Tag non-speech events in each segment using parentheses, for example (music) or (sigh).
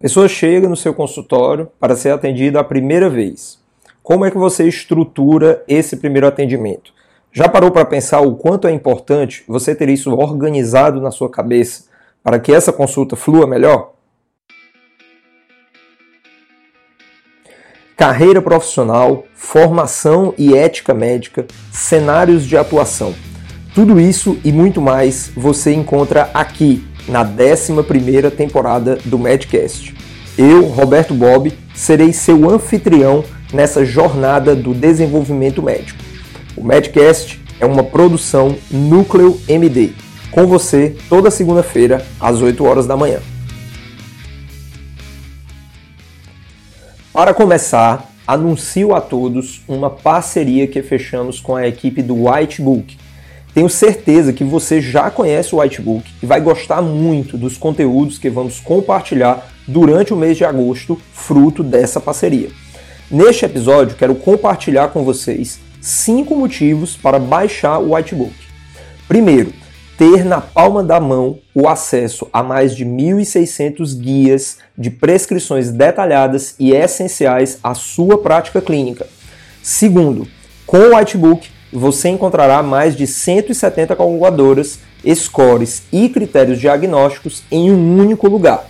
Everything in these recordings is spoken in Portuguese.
Pessoa chega no seu consultório para ser atendida a primeira vez. Como é que você estrutura esse primeiro atendimento? Já parou para pensar o quanto é importante você ter isso organizado na sua cabeça para que essa consulta flua melhor? Carreira profissional, formação e ética médica, cenários de atuação. Tudo isso e muito mais você encontra aqui na 11ª temporada do Medcast. Eu, Roberto Bob, serei seu anfitrião nessa jornada do desenvolvimento médico. O Medcast é uma produção Núcleo MD, com você toda segunda-feira às 8 horas da manhã. Para começar, anuncio a todos uma parceria que fechamos com a equipe do Whitebook tenho certeza que você já conhece o Whitebook e vai gostar muito dos conteúdos que vamos compartilhar durante o mês de agosto, fruto dessa parceria. Neste episódio, quero compartilhar com vocês cinco motivos para baixar o Whitebook. Primeiro, ter na palma da mão o acesso a mais de 1.600 guias de prescrições detalhadas e essenciais à sua prática clínica. Segundo, com o Whitebook você encontrará mais de 170 calculadoras, scores e critérios diagnósticos em um único lugar.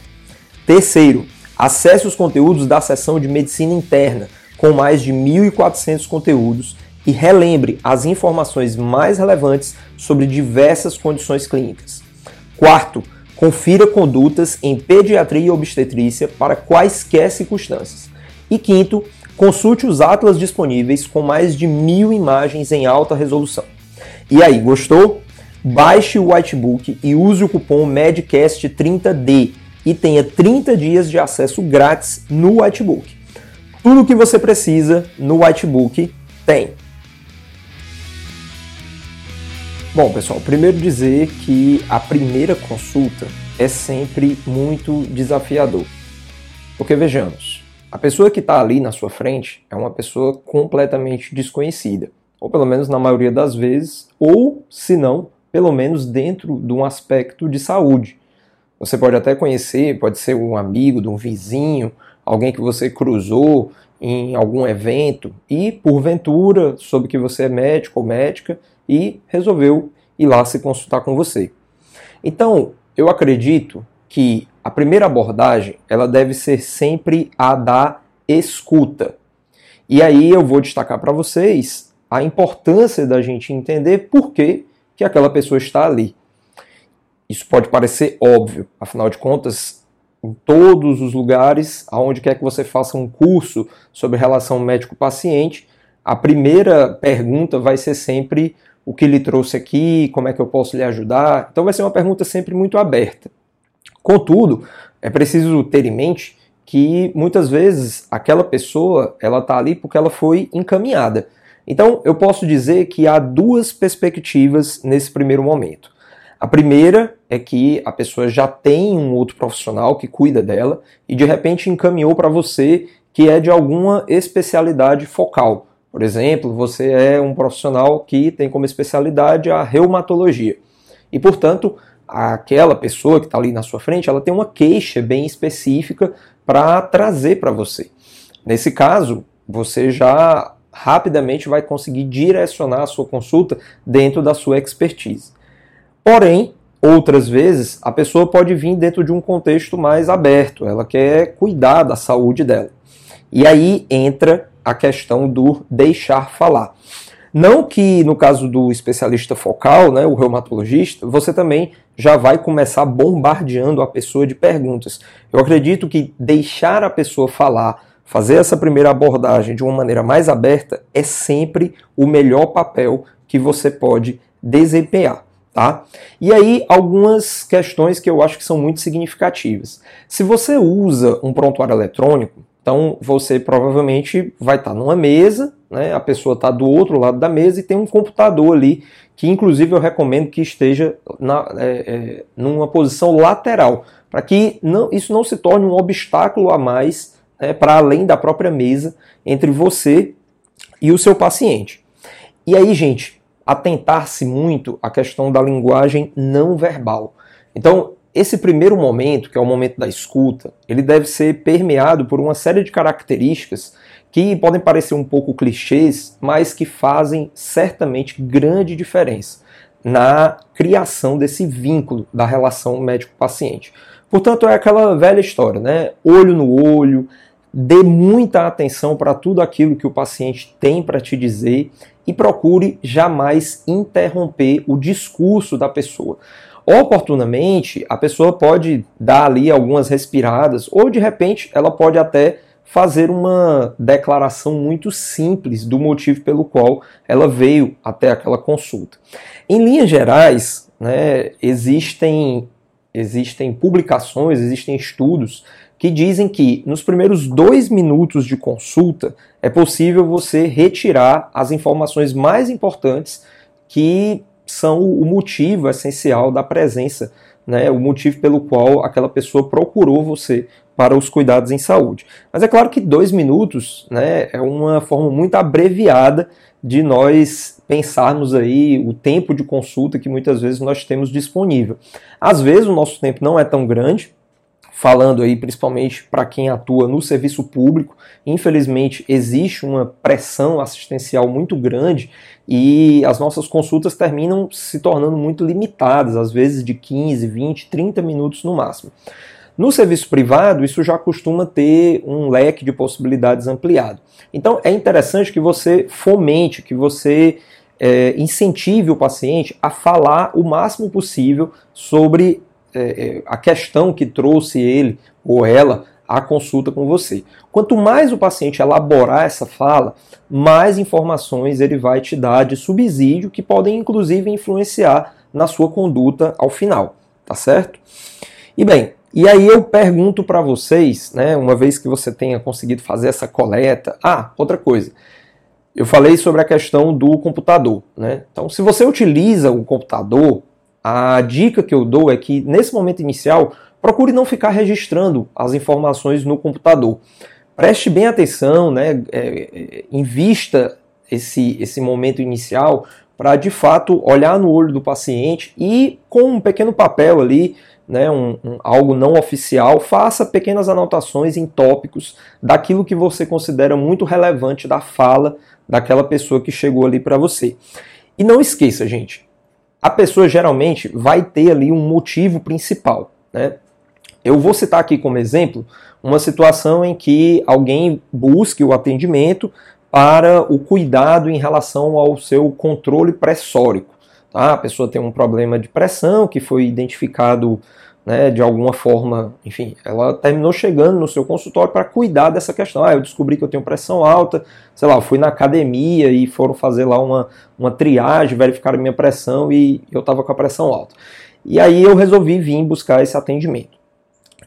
Terceiro, acesse os conteúdos da seção de medicina interna, com mais de 1.400 conteúdos, e relembre as informações mais relevantes sobre diversas condições clínicas. Quarto, confira condutas em pediatria e obstetrícia para quaisquer circunstâncias. E quinto, Consulte os atlas disponíveis com mais de mil imagens em alta resolução. E aí, gostou? Baixe o Whitebook e use o cupom MEDCAST30D e tenha 30 dias de acesso grátis no Whitebook. Tudo o que você precisa no Whitebook tem. Bom, pessoal, primeiro dizer que a primeira consulta é sempre muito desafiador. Porque vejamos, a pessoa que está ali na sua frente é uma pessoa completamente desconhecida, ou pelo menos na maioria das vezes, ou se não, pelo menos dentro de um aspecto de saúde. Você pode até conhecer, pode ser um amigo de um vizinho, alguém que você cruzou em algum evento e, porventura, soube que você é médico ou médica e resolveu ir lá se consultar com você. Então, eu acredito que a primeira abordagem ela deve ser sempre a da escuta. E aí eu vou destacar para vocês a importância da gente entender por que, que aquela pessoa está ali. Isso pode parecer óbvio, afinal de contas, em todos os lugares, aonde quer que você faça um curso sobre relação médico-paciente, a primeira pergunta vai ser sempre o que lhe trouxe aqui, como é que eu posso lhe ajudar. Então vai ser uma pergunta sempre muito aberta. Contudo, é preciso ter em mente que muitas vezes aquela pessoa ela está ali porque ela foi encaminhada. Então eu posso dizer que há duas perspectivas nesse primeiro momento. A primeira é que a pessoa já tem um outro profissional que cuida dela e de repente encaminhou para você que é de alguma especialidade focal. Por exemplo, você é um profissional que tem como especialidade a reumatologia. E, portanto, aquela pessoa que está ali na sua frente, ela tem uma queixa bem específica para trazer para você. Nesse caso, você já rapidamente vai conseguir direcionar a sua consulta dentro da sua expertise. Porém, outras vezes, a pessoa pode vir dentro de um contexto mais aberto, ela quer cuidar da saúde dela. E aí entra a questão do deixar falar. Não que no caso do especialista focal, né, o reumatologista, você também já vai começar bombardeando a pessoa de perguntas. Eu acredito que deixar a pessoa falar, fazer essa primeira abordagem de uma maneira mais aberta é sempre o melhor papel que você pode desempenhar. Tá? E aí, algumas questões que eu acho que são muito significativas. Se você usa um prontuário eletrônico, então você provavelmente vai estar numa mesa, né? a pessoa está do outro lado da mesa e tem um computador ali, que inclusive eu recomendo que esteja na, é, é, numa posição lateral, para que não, isso não se torne um obstáculo a mais né, para além da própria mesa entre você e o seu paciente. E aí, gente, atentar-se muito à questão da linguagem não verbal. Então, esse primeiro momento, que é o momento da escuta, ele deve ser permeado por uma série de características que podem parecer um pouco clichês, mas que fazem certamente grande diferença na criação desse vínculo da relação médico-paciente. Portanto, é aquela velha história, né? Olho no olho, dê muita atenção para tudo aquilo que o paciente tem para te dizer e procure jamais interromper o discurso da pessoa. Oportunamente, a pessoa pode dar ali algumas respiradas ou de repente ela pode até fazer uma declaração muito simples do motivo pelo qual ela veio até aquela consulta. Em linhas gerais, né, existem, existem publicações, existem estudos que dizem que nos primeiros dois minutos de consulta é possível você retirar as informações mais importantes que são o motivo essencial da presença, né, o motivo pelo qual aquela pessoa procurou você para os cuidados em saúde. Mas é claro que dois minutos né, é uma forma muito abreviada de nós pensarmos aí o tempo de consulta que muitas vezes nós temos disponível. Às vezes o nosso tempo não é tão grande, falando aí principalmente para quem atua no serviço público, infelizmente existe uma pressão assistencial muito grande e as nossas consultas terminam se tornando muito limitadas, às vezes de 15, 20, 30 minutos no máximo. No serviço privado, isso já costuma ter um leque de possibilidades ampliado. Então, é interessante que você fomente, que você é, incentive o paciente a falar o máximo possível sobre é, é, a questão que trouxe ele ou ela à consulta com você. Quanto mais o paciente elaborar essa fala, mais informações ele vai te dar de subsídio que podem inclusive influenciar na sua conduta ao final, tá certo? E bem, e aí eu pergunto para vocês, né, uma vez que você tenha conseguido fazer essa coleta. Ah, outra coisa. Eu falei sobre a questão do computador, né? Então, se você utiliza o computador, a dica que eu dou é que nesse momento inicial, procure não ficar registrando as informações no computador. Preste bem atenção, né? É, é invista esse, esse momento inicial para de fato olhar no olho do paciente e com um pequeno papel ali né, um, um, algo não oficial, faça pequenas anotações em tópicos daquilo que você considera muito relevante da fala daquela pessoa que chegou ali para você. E não esqueça, gente, a pessoa geralmente vai ter ali um motivo principal. Né? Eu vou citar aqui como exemplo uma situação em que alguém busque o atendimento para o cuidado em relação ao seu controle pressórico. Tá? A pessoa tem um problema de pressão que foi identificado né, de alguma forma, enfim, ela terminou chegando no seu consultório para cuidar dessa questão. Ah, eu descobri que eu tenho pressão alta, sei lá, fui na academia e foram fazer lá uma, uma triagem, verificaram minha pressão e eu estava com a pressão alta. E aí eu resolvi vir buscar esse atendimento.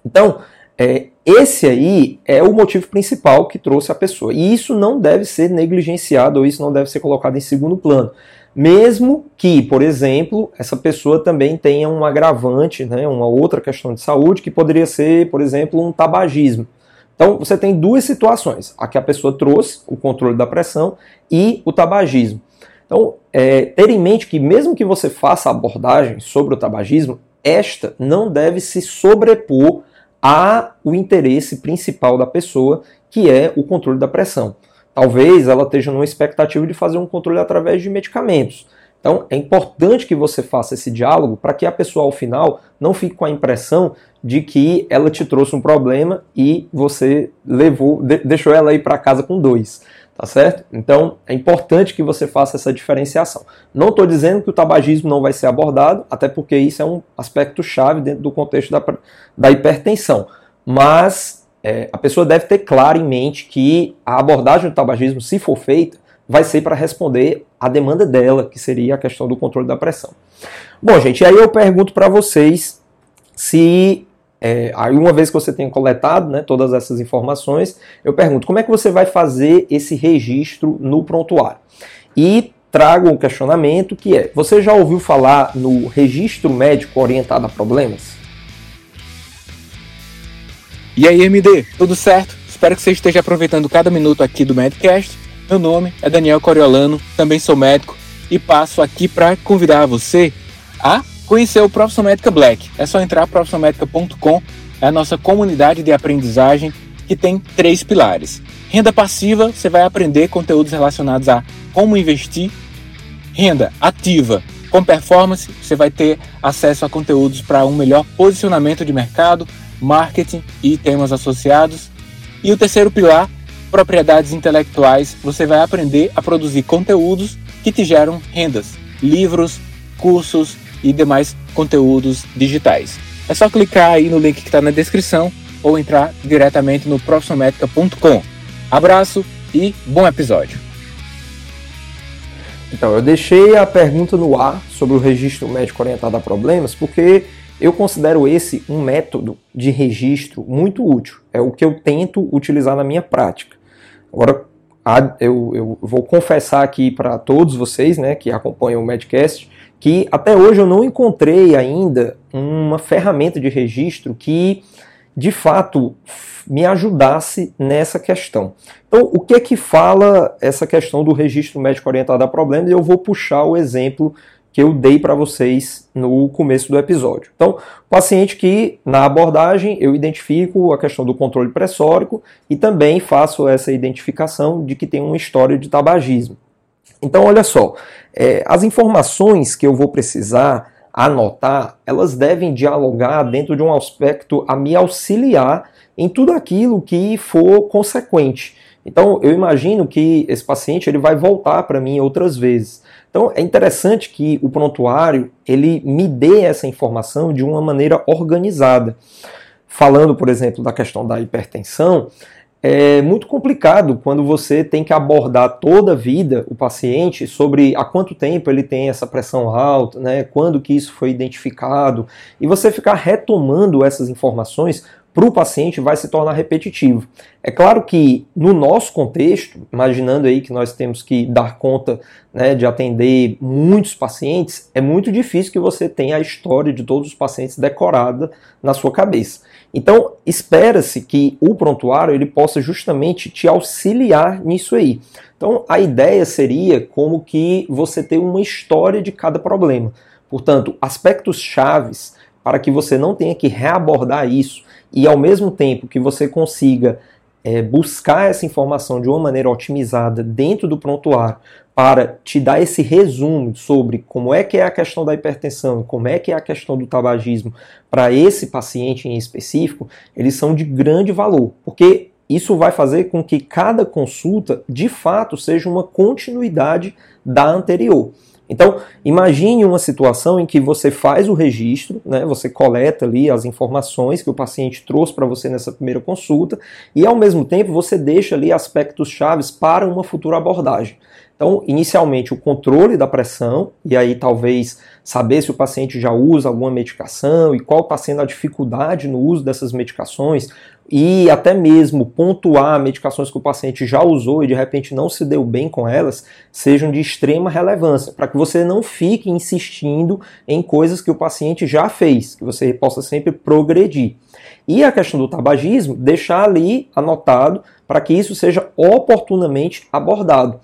Então, é, esse aí é o motivo principal que trouxe a pessoa. E isso não deve ser negligenciado ou isso não deve ser colocado em segundo plano. Mesmo que, por exemplo, essa pessoa também tenha um agravante, né, uma outra questão de saúde, que poderia ser, por exemplo, um tabagismo. Então, você tem duas situações: a que a pessoa trouxe, o controle da pressão, e o tabagismo. Então, é, ter em mente que, mesmo que você faça abordagem sobre o tabagismo, esta não deve se sobrepor ao interesse principal da pessoa, que é o controle da pressão. Talvez ela esteja numa expectativa de fazer um controle através de medicamentos. Então, é importante que você faça esse diálogo para que a pessoa, ao final, não fique com a impressão de que ela te trouxe um problema e você levou, deixou ela ir para casa com dois. Tá certo? Então, é importante que você faça essa diferenciação. Não estou dizendo que o tabagismo não vai ser abordado, até porque isso é um aspecto chave dentro do contexto da, da hipertensão. Mas é, a pessoa deve ter claro em mente que a abordagem do tabagismo, se for feita, vai ser para responder à demanda dela, que seria a questão do controle da pressão. Bom, gente, aí eu pergunto para vocês se é, aí uma vez que você tenha coletado né, todas essas informações, eu pergunto como é que você vai fazer esse registro no prontuário? E trago um questionamento que é: você já ouviu falar no registro médico orientado a problemas? E aí, MD, tudo certo? Espero que você esteja aproveitando cada minuto aqui do Medcast. Meu nome é Daniel Coriolano, também sou médico e passo aqui para convidar você a conhecer o Profissão Médica Black. É só entrar profissionalmedica.com, é a nossa comunidade de aprendizagem que tem três pilares. Renda passiva, você vai aprender conteúdos relacionados a como investir. Renda ativa, com performance, você vai ter acesso a conteúdos para um melhor posicionamento de mercado, marketing e temas associados. E o terceiro pilar, propriedades intelectuais, você vai aprender a produzir conteúdos que te geram rendas, livros, cursos e demais conteúdos digitais. É só clicar aí no link que está na descrição ou entrar diretamente no profissionalmedica.com. Abraço e bom episódio. Então, eu deixei a pergunta no ar sobre o registro médico orientado a problemas porque eu considero esse um método de registro muito útil. É o que eu tento utilizar na minha prática. Agora, eu, eu vou confessar aqui para todos vocês né, que acompanham o Medcast que até hoje eu não encontrei ainda uma ferramenta de registro que de fato me ajudasse nessa questão. Então, o que é que fala essa questão do registro médico orientado a problemas? Eu vou puxar o exemplo que eu dei para vocês no começo do episódio. Então, paciente que na abordagem eu identifico a questão do controle pressórico e também faço essa identificação de que tem uma história de tabagismo. Então, olha só, é, as informações que eu vou precisar anotar, elas devem dialogar dentro de um aspecto a me auxiliar em tudo aquilo que for consequente. Então, eu imagino que esse paciente ele vai voltar para mim outras vezes. Então, é interessante que o prontuário ele me dê essa informação de uma maneira organizada. Falando, por exemplo, da questão da hipertensão, é muito complicado quando você tem que abordar toda a vida o paciente sobre há quanto tempo ele tem essa pressão alta, né, quando que isso foi identificado, e você ficar retomando essas informações para o paciente vai se tornar repetitivo. É claro que no nosso contexto, imaginando aí que nós temos que dar conta né, de atender muitos pacientes, é muito difícil que você tenha a história de todos os pacientes decorada na sua cabeça. Então, espera-se que o prontuário ele possa justamente te auxiliar nisso aí. Então, a ideia seria como que você ter uma história de cada problema. Portanto, aspectos chaves para que você não tenha que reabordar isso e ao mesmo tempo que você consiga é, buscar essa informação de uma maneira otimizada dentro do prontuário para te dar esse resumo sobre como é que é a questão da hipertensão, como é que é a questão do tabagismo para esse paciente em específico, eles são de grande valor, porque isso vai fazer com que cada consulta de fato seja uma continuidade da anterior. Então, imagine uma situação em que você faz o registro, né, você coleta ali as informações que o paciente trouxe para você nessa primeira consulta e, ao mesmo tempo, você deixa ali aspectos chaves para uma futura abordagem. Então, inicialmente, o controle da pressão, e aí talvez saber se o paciente já usa alguma medicação e qual está sendo a dificuldade no uso dessas medicações, e até mesmo pontuar medicações que o paciente já usou e de repente não se deu bem com elas, sejam de extrema relevância, para que você não fique insistindo em coisas que o paciente já fez, que você possa sempre progredir. E a questão do tabagismo, deixar ali anotado para que isso seja oportunamente abordado.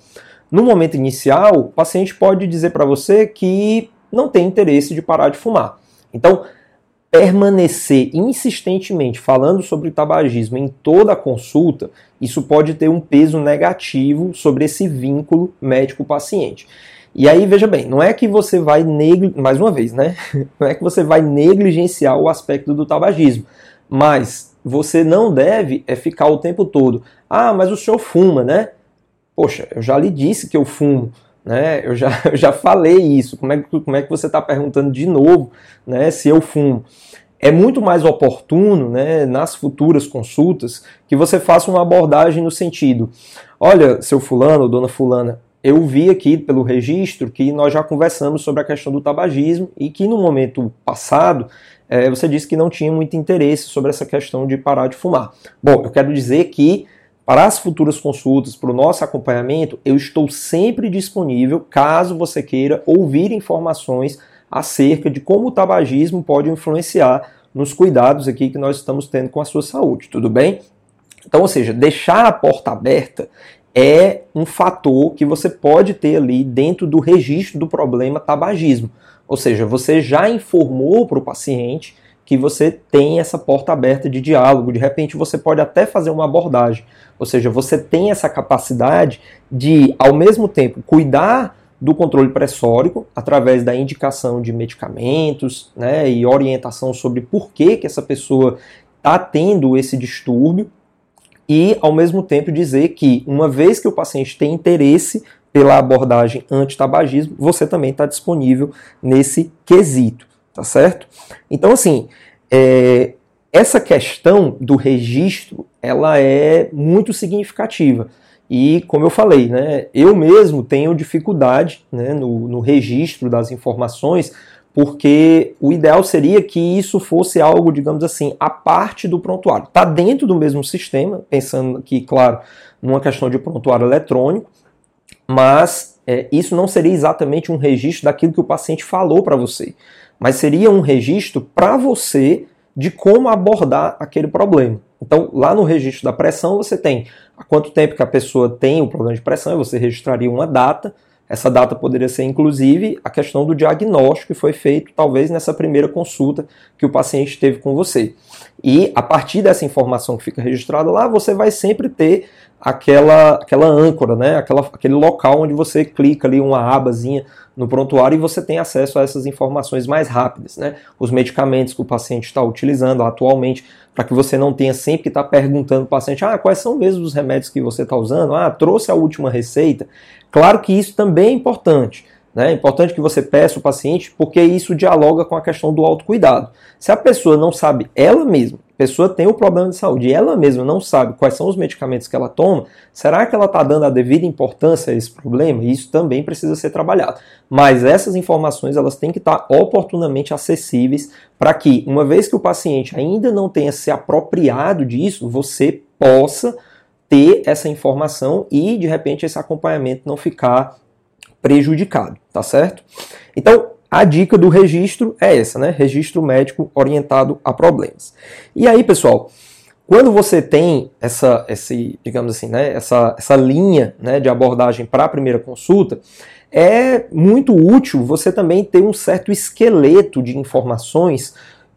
No momento inicial, o paciente pode dizer para você que não tem interesse de parar de fumar. Então, permanecer insistentemente falando sobre tabagismo em toda a consulta, isso pode ter um peso negativo sobre esse vínculo médico-paciente. E aí, veja bem, não é que você vai negli... mais uma vez, né? (laughs) Não é que você vai negligenciar o aspecto do tabagismo, mas você não deve é ficar o tempo todo, ah, mas o senhor fuma, né? Poxa, eu já lhe disse que eu fumo, né? Eu já, (laughs) eu já falei isso. Como é, que, como é que você está perguntando de novo, né? Se eu fumo? É muito mais oportuno, né, nas futuras consultas, que você faça uma abordagem no sentido: olha, seu fulano, dona fulana, eu vi aqui pelo registro que nós já conversamos sobre a questão do tabagismo e que no momento passado é, você disse que não tinha muito interesse sobre essa questão de parar de fumar. Bom, eu quero dizer que para as futuras consultas, para o nosso acompanhamento, eu estou sempre disponível caso você queira ouvir informações acerca de como o tabagismo pode influenciar nos cuidados aqui que nós estamos tendo com a sua saúde, tudo bem? Então, ou seja, deixar a porta aberta é um fator que você pode ter ali dentro do registro do problema tabagismo. Ou seja, você já informou para o paciente que você tem essa porta aberta de diálogo. De repente, você pode até fazer uma abordagem. Ou seja, você tem essa capacidade de, ao mesmo tempo, cuidar do controle pressórico através da indicação de medicamentos né, e orientação sobre por que, que essa pessoa está tendo esse distúrbio e, ao mesmo tempo, dizer que, uma vez que o paciente tem interesse pela abordagem anti-tabagismo, você também está disponível nesse quesito, tá certo? Então, assim, é, essa questão do registro, ela é muito significativa. E, como eu falei, né, eu mesmo tenho dificuldade né, no, no registro das informações, porque o ideal seria que isso fosse algo, digamos assim, a parte do prontuário. Está dentro do mesmo sistema, pensando que, claro, numa questão de prontuário eletrônico, mas é, isso não seria exatamente um registro daquilo que o paciente falou para você, mas seria um registro para você de como abordar aquele problema. Então, lá no registro da pressão, você tem há quanto tempo que a pessoa tem o problema de pressão, e você registraria uma data, essa data poderia ser, inclusive, a questão do diagnóstico que foi feito, talvez, nessa primeira consulta que o paciente teve com você. E, a partir dessa informação que fica registrada lá, você vai sempre ter aquela, aquela âncora, né? aquela, aquele local onde você clica ali uma abazinha no prontuário e você tem acesso a essas informações mais rápidas. Né? Os medicamentos que o paciente está utilizando atualmente, para que você não tenha sempre que estar tá perguntando para o paciente, ah, quais são mesmo os remédios que você está usando? Ah, trouxe a última receita. Claro que isso também é importante. Né? É importante que você peça o paciente, porque isso dialoga com a questão do autocuidado. Se a pessoa não sabe ela mesma, a pessoa tem o um problema de saúde e ela mesma não sabe quais são os medicamentos que ela toma, será que ela está dando a devida importância a esse problema? Isso também precisa ser trabalhado. Mas essas informações elas têm que estar oportunamente acessíveis para que, uma vez que o paciente ainda não tenha se apropriado disso, você possa ter essa informação e de repente esse acompanhamento não ficar prejudicado, tá certo? Então, a dica do registro é essa, né? Registro médico orientado a problemas. E aí, pessoal, quando você tem essa, esse, digamos assim, né, essa, essa linha né, de abordagem para a primeira consulta, é muito útil você também ter um certo esqueleto de informações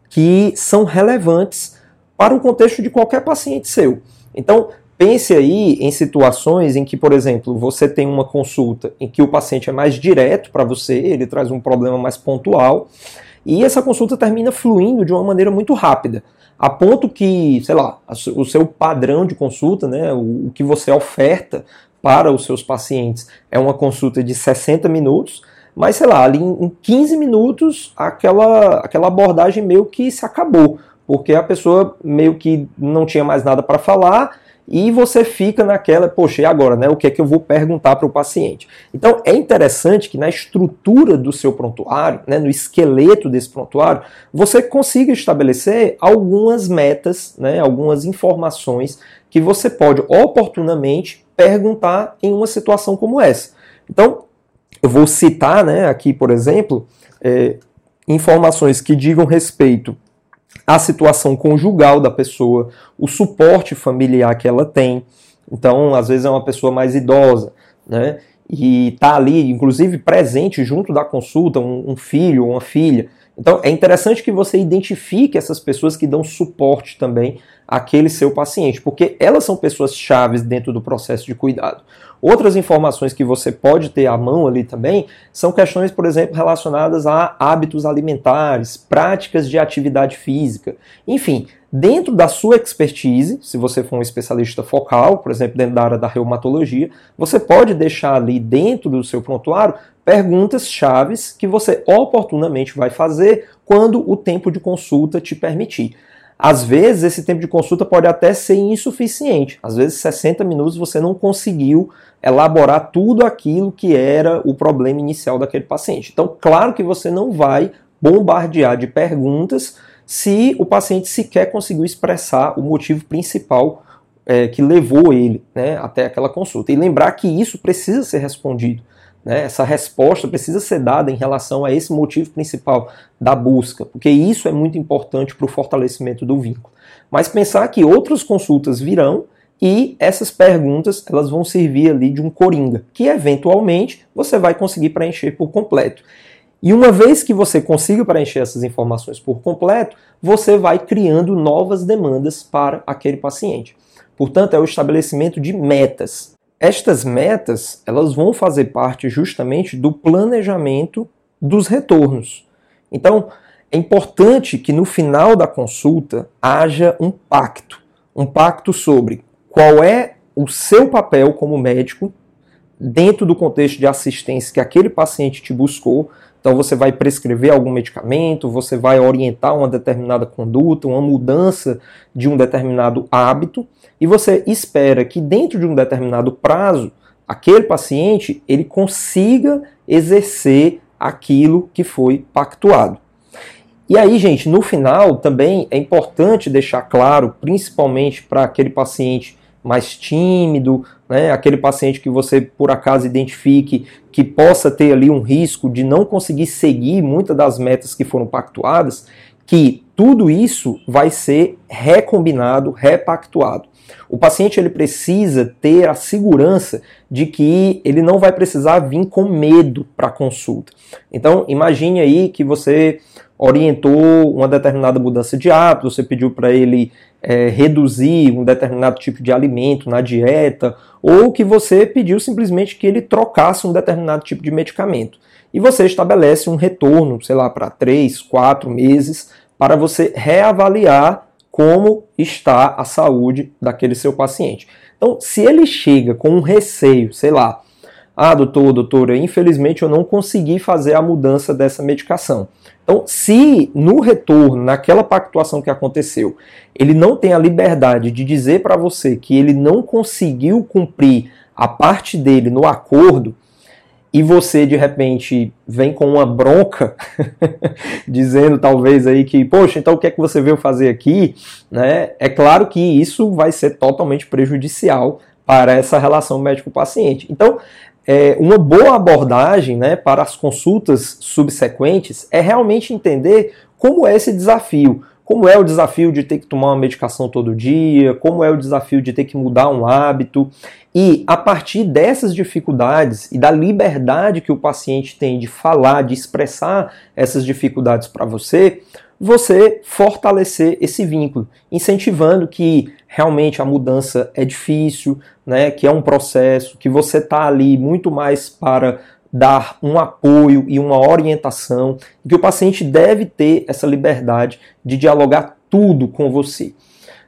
que são relevantes para o contexto de qualquer paciente seu. Então, Pense aí em situações em que, por exemplo, você tem uma consulta em que o paciente é mais direto para você, ele traz um problema mais pontual, e essa consulta termina fluindo de uma maneira muito rápida, a ponto que, sei lá, o seu padrão de consulta, né, o que você oferta para os seus pacientes é uma consulta de 60 minutos, mas sei lá, ali em 15 minutos aquela, aquela abordagem meio que se acabou, porque a pessoa meio que não tinha mais nada para falar e você fica naquela, poxa, e agora, né? O que é que eu vou perguntar para o paciente? Então é interessante que na estrutura do seu prontuário, né, no esqueleto desse prontuário, você consiga estabelecer algumas metas, né, algumas informações que você pode oportunamente perguntar em uma situação como essa. Então, eu vou citar né, aqui, por exemplo, é, informações que digam respeito a situação conjugal da pessoa, o suporte familiar que ela tem. Então, às vezes é uma pessoa mais idosa, né? E está ali, inclusive, presente junto da consulta, um, um filho ou uma filha. Então, é interessante que você identifique essas pessoas que dão suporte também àquele seu paciente, porque elas são pessoas chaves dentro do processo de cuidado. Outras informações que você pode ter à mão ali também são questões, por exemplo, relacionadas a hábitos alimentares, práticas de atividade física. Enfim, dentro da sua expertise, se você for um especialista focal, por exemplo, dentro da área da reumatologia, você pode deixar ali dentro do seu prontuário perguntas chaves que você oportunamente vai fazer quando o tempo de consulta te permitir. Às vezes, esse tempo de consulta pode até ser insuficiente. Às vezes, 60 minutos você não conseguiu elaborar tudo aquilo que era o problema inicial daquele paciente. Então, claro que você não vai bombardear de perguntas se o paciente sequer conseguiu expressar o motivo principal é, que levou ele né, até aquela consulta. E lembrar que isso precisa ser respondido. Né? Essa resposta precisa ser dada em relação a esse motivo principal da busca, porque isso é muito importante para o fortalecimento do vínculo. Mas pensar que outras consultas virão e essas perguntas elas vão servir ali de um coringa, que eventualmente você vai conseguir preencher por completo. E uma vez que você consiga preencher essas informações por completo, você vai criando novas demandas para aquele paciente. Portanto, é o estabelecimento de metas. Estas metas, elas vão fazer parte justamente do planejamento dos retornos. Então, é importante que no final da consulta haja um pacto, um pacto sobre qual é o seu papel como médico dentro do contexto de assistência que aquele paciente te buscou. Então você vai prescrever algum medicamento, você vai orientar uma determinada conduta, uma mudança de um determinado hábito, e você espera que dentro de um determinado prazo, aquele paciente ele consiga exercer aquilo que foi pactuado. E aí, gente, no final também é importante deixar claro, principalmente para aquele paciente mais tímido, né, aquele paciente que você por acaso identifique que possa ter ali um risco de não conseguir seguir muitas das metas que foram pactuadas, que tudo isso vai ser recombinado, repactuado. O paciente ele precisa ter a segurança de que ele não vai precisar vir com medo para a consulta. Então, imagine aí que você orientou uma determinada mudança de hábito, você pediu para ele é, reduzir um determinado tipo de alimento na dieta, ou que você pediu simplesmente que ele trocasse um determinado tipo de medicamento. E você estabelece um retorno, sei lá, para três, quatro meses, para você reavaliar como está a saúde daquele seu paciente. Então, se ele chega com um receio, sei lá, ah, doutor, doutora, infelizmente eu não consegui fazer a mudança dessa medicação. Então, se no retorno, naquela pactuação que aconteceu, ele não tem a liberdade de dizer para você que ele não conseguiu cumprir a parte dele no acordo, e você de repente vem com uma bronca, (laughs) dizendo talvez aí que, poxa, então o que é que você veio fazer aqui? Né? É claro que isso vai ser totalmente prejudicial para essa relação médico-paciente. Então, é, uma boa abordagem né, para as consultas subsequentes é realmente entender como é esse desafio. Como é o desafio de ter que tomar uma medicação todo dia, como é o desafio de ter que mudar um hábito. E a partir dessas dificuldades e da liberdade que o paciente tem de falar, de expressar essas dificuldades para você, você fortalecer esse vínculo, incentivando que realmente a mudança é difícil, né, que é um processo, que você está ali muito mais para dar um apoio e uma orientação, que o paciente deve ter essa liberdade de dialogar tudo com você.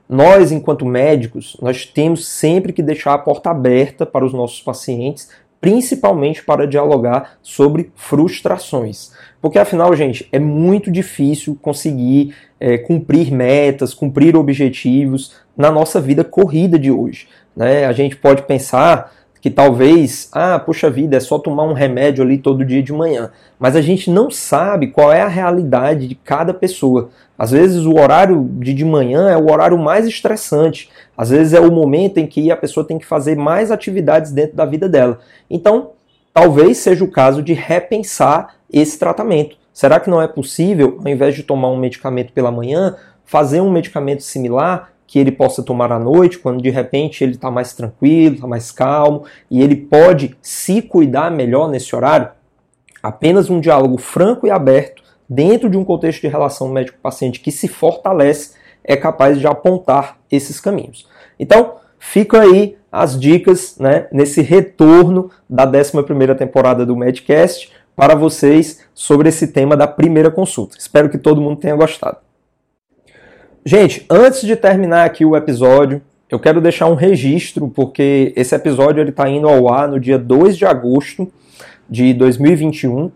Nós, enquanto médicos, nós temos sempre que deixar a porta aberta para os nossos pacientes principalmente para dialogar sobre frustrações. Porque afinal, gente, é muito difícil conseguir é, cumprir metas, cumprir objetivos na nossa vida corrida de hoje. Né? A gente pode pensar que talvez, ah, puxa vida, é só tomar um remédio ali todo dia de manhã. Mas a gente não sabe qual é a realidade de cada pessoa. Às vezes o horário de de manhã é o horário mais estressante. Às vezes é o momento em que a pessoa tem que fazer mais atividades dentro da vida dela. Então, talvez seja o caso de repensar esse tratamento. Será que não é possível, ao invés de tomar um medicamento pela manhã, fazer um medicamento similar que ele possa tomar à noite, quando de repente ele está mais tranquilo, está mais calmo e ele pode se cuidar melhor nesse horário? Apenas um diálogo franco e aberto, dentro de um contexto de relação médico-paciente que se fortalece, é capaz de apontar esses caminhos. Então, ficam aí as dicas né, nesse retorno da 11 temporada do Medcast para vocês sobre esse tema da primeira consulta. Espero que todo mundo tenha gostado. Gente, antes de terminar aqui o episódio, eu quero deixar um registro, porque esse episódio está indo ao ar no dia 2 de agosto de 2021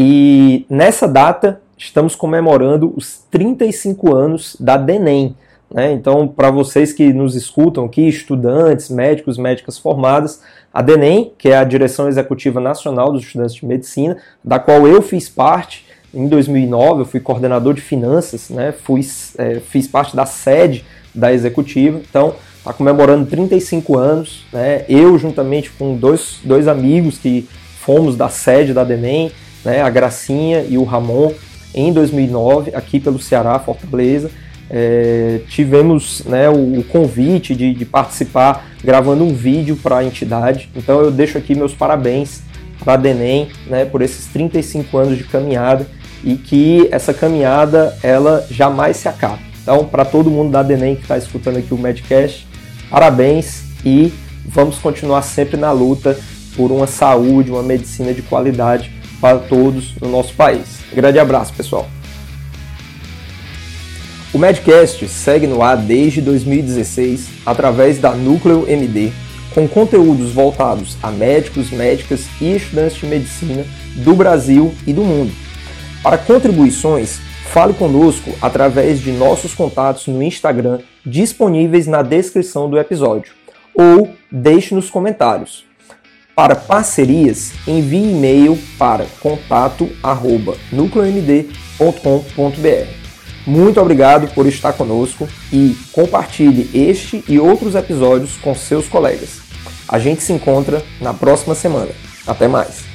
e nessa data estamos comemorando os 35 anos da DENEM. Né? Então, para vocês que nos escutam aqui, estudantes, médicos, médicas formadas, a DENEM, que é a Direção Executiva Nacional dos Estudantes de Medicina, da qual eu fiz parte, em 2009 eu fui coordenador de finanças, né? Fui, é, fiz parte da sede da executiva, então está comemorando 35 anos. Né? Eu, juntamente com dois, dois amigos que fomos da sede da DENEM, né? a Gracinha e o Ramon, em 2009, aqui pelo Ceará, Fortaleza. É, tivemos né, o, o convite de, de, participar gravando um vídeo para a entidade. Então eu deixo aqui meus parabéns para a DENEM, né, por esses 35 anos de caminhada e que essa caminhada ela jamais se acabe. Então, para todo mundo da DENEM que está escutando aqui o Medcast, parabéns e vamos continuar sempre na luta por uma saúde, uma medicina de qualidade para todos no nosso país. grande abraço, pessoal. O Medcast segue no ar desde 2016 através da Núcleo MD, com conteúdos voltados a médicos, médicas e estudantes de medicina do Brasil e do mundo. Para contribuições, fale conosco através de nossos contatos no Instagram disponíveis na descrição do episódio ou deixe nos comentários. Para parcerias, envie e-mail para contato@nucleomd.com.br. Muito obrigado por estar conosco e compartilhe este e outros episódios com seus colegas. A gente se encontra na próxima semana. Até mais!